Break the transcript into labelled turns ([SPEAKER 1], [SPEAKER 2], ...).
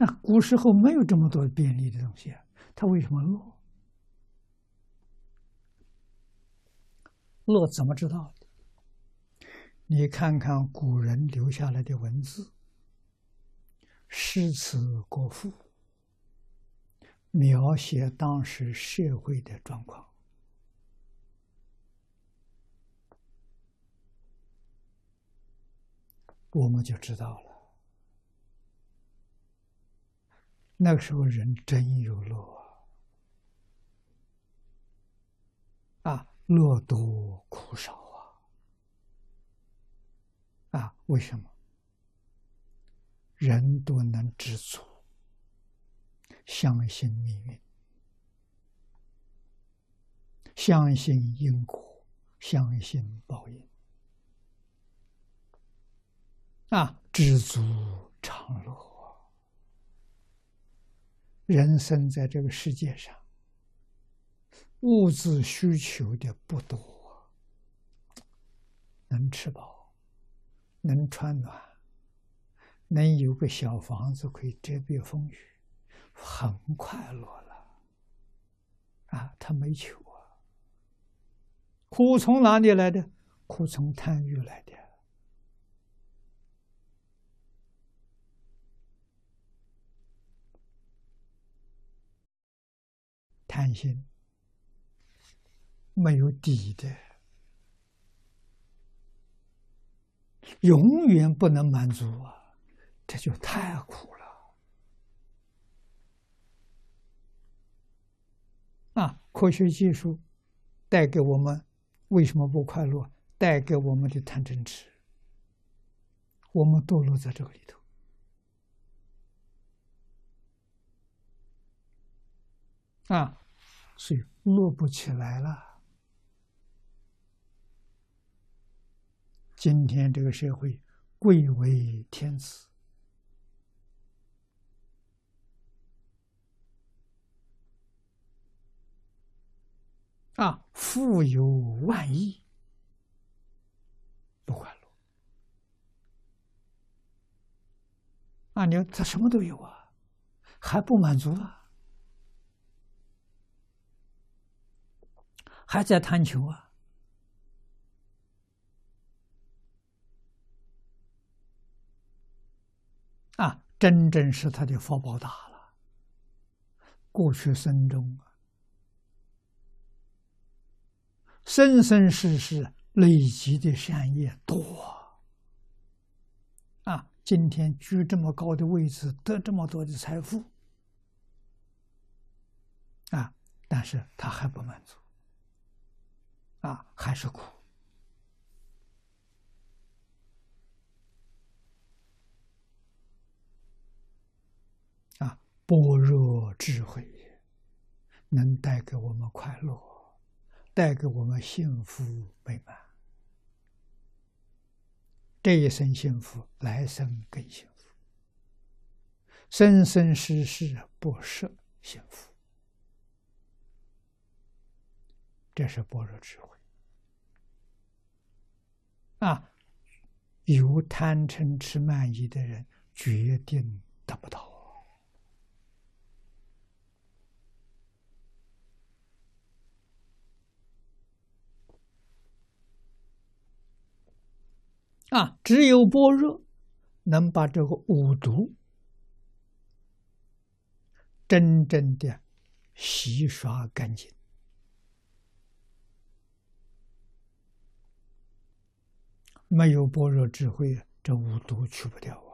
[SPEAKER 1] 那古时候没有这么多便利的东西啊，他为什么乐？乐怎么知道的？你看看古人留下来的文字，诗词歌赋，描写当时社会的状况，我们就知道了。那个时候人真有乐啊！啊，乐多苦少啊！啊，为什么？人都能知足，相信命运，相信因果，相信报应，啊，知足常乐。人生在这个世界上，物质需求的不多，能吃饱，能穿暖，能有个小房子可以遮蔽风雨，很快乐了。啊，他没求啊，苦从哪里来的？苦从贪欲来的。贪心没有底的，永远不能满足啊！这就太苦了。啊，科学技术带给我们为什么不快乐？带给我们的贪嗔痴，我们堕落在这个里头。啊。所以乐不起来了。今天这个社会贵为天子啊，富有万亿，不快乐啊！你他什么都有啊，还不满足啊？还在贪求啊！啊，真正是他的福报大了。过去生中啊，生生世世累积的善业多啊！今天居这么高的位置，得这么多的财富啊，但是他还不满足。啊，还是苦啊！般若智慧能带给我们快乐，带给我们幸福美满。这一生幸福，来生更幸福，生生世世不舍幸福。这是般若智慧。啊，有贪嗔痴慢疑的人，决定得不到。啊，只有般若能把这个五毒真正的洗刷干净。没有般若智慧，这五毒去不掉。